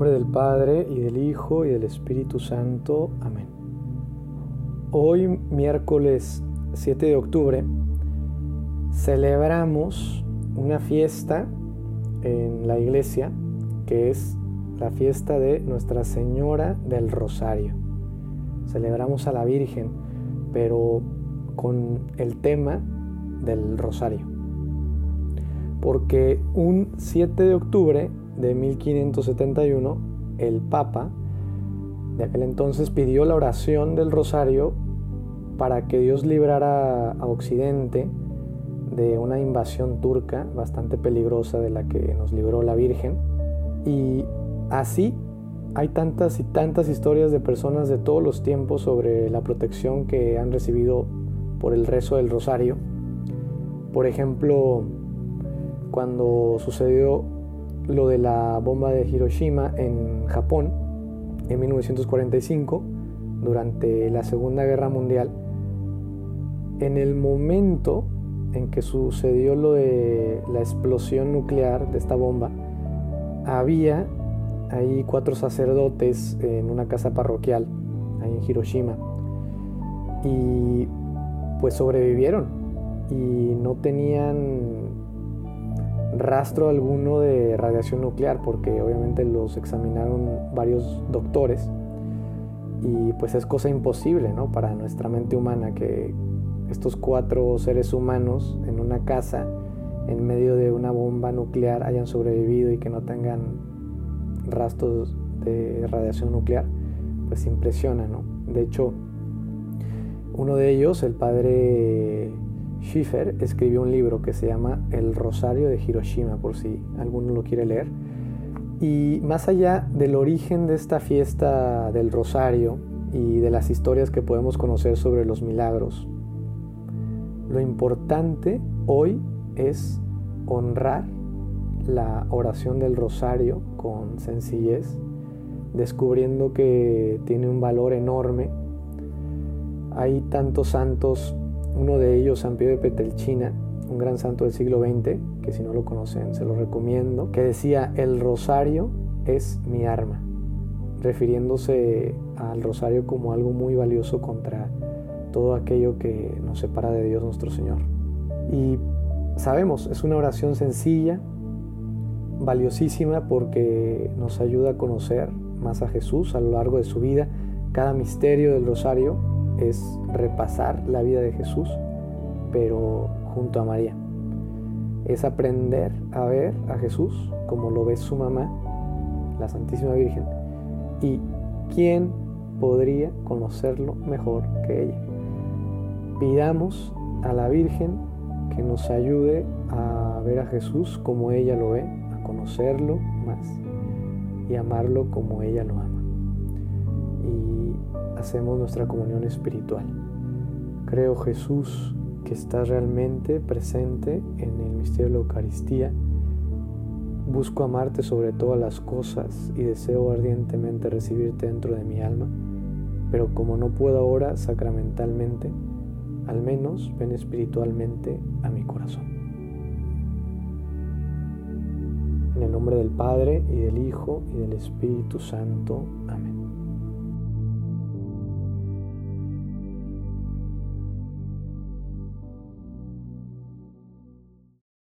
nombre del Padre y del Hijo y del Espíritu Santo. Amén. Hoy, miércoles 7 de octubre, celebramos una fiesta en la iglesia que es la fiesta de Nuestra Señora del Rosario. Celebramos a la Virgen, pero con el tema del Rosario. Porque un 7 de octubre de 1571, el Papa de aquel entonces pidió la oración del rosario para que Dios librara a Occidente de una invasión turca bastante peligrosa de la que nos libró la Virgen. Y así hay tantas y tantas historias de personas de todos los tiempos sobre la protección que han recibido por el rezo del rosario. Por ejemplo, cuando sucedió lo de la bomba de Hiroshima en Japón en 1945, durante la Segunda Guerra Mundial, en el momento en que sucedió lo de la explosión nuclear de esta bomba, había ahí cuatro sacerdotes en una casa parroquial, ahí en Hiroshima, y pues sobrevivieron y no tenían rastro alguno de radiación nuclear porque obviamente los examinaron varios doctores y pues es cosa imposible ¿no? para nuestra mente humana que estos cuatro seres humanos en una casa en medio de una bomba nuclear hayan sobrevivido y que no tengan rastros de radiación nuclear pues impresiona ¿no? de hecho uno de ellos el padre Schiffer escribió un libro que se llama El Rosario de Hiroshima, por si alguno lo quiere leer. Y más allá del origen de esta fiesta del Rosario y de las historias que podemos conocer sobre los milagros, lo importante hoy es honrar la oración del Rosario con sencillez, descubriendo que tiene un valor enorme. Hay tantos santos uno de ellos, San Pío de Petelchina, un gran santo del siglo XX, que si no lo conocen se lo recomiendo, que decía, el rosario es mi arma, refiriéndose al rosario como algo muy valioso contra todo aquello que nos separa de Dios nuestro Señor. Y sabemos, es una oración sencilla, valiosísima porque nos ayuda a conocer más a Jesús a lo largo de su vida. Cada misterio del rosario es repasar la vida de Jesús, pero junto a María. Es aprender a ver a Jesús como lo ve su mamá, la Santísima Virgen. ¿Y quién podría conocerlo mejor que ella? Pidamos a la Virgen que nos ayude a ver a Jesús como ella lo ve, a conocerlo más y amarlo como ella lo ama hacemos nuestra comunión espiritual. Creo Jesús que está realmente presente en el misterio de la Eucaristía. Busco amarte sobre todas las cosas y deseo ardientemente recibirte dentro de mi alma, pero como no puedo ahora sacramentalmente, al menos ven espiritualmente a mi corazón. En el nombre del Padre y del Hijo y del Espíritu Santo. Amén.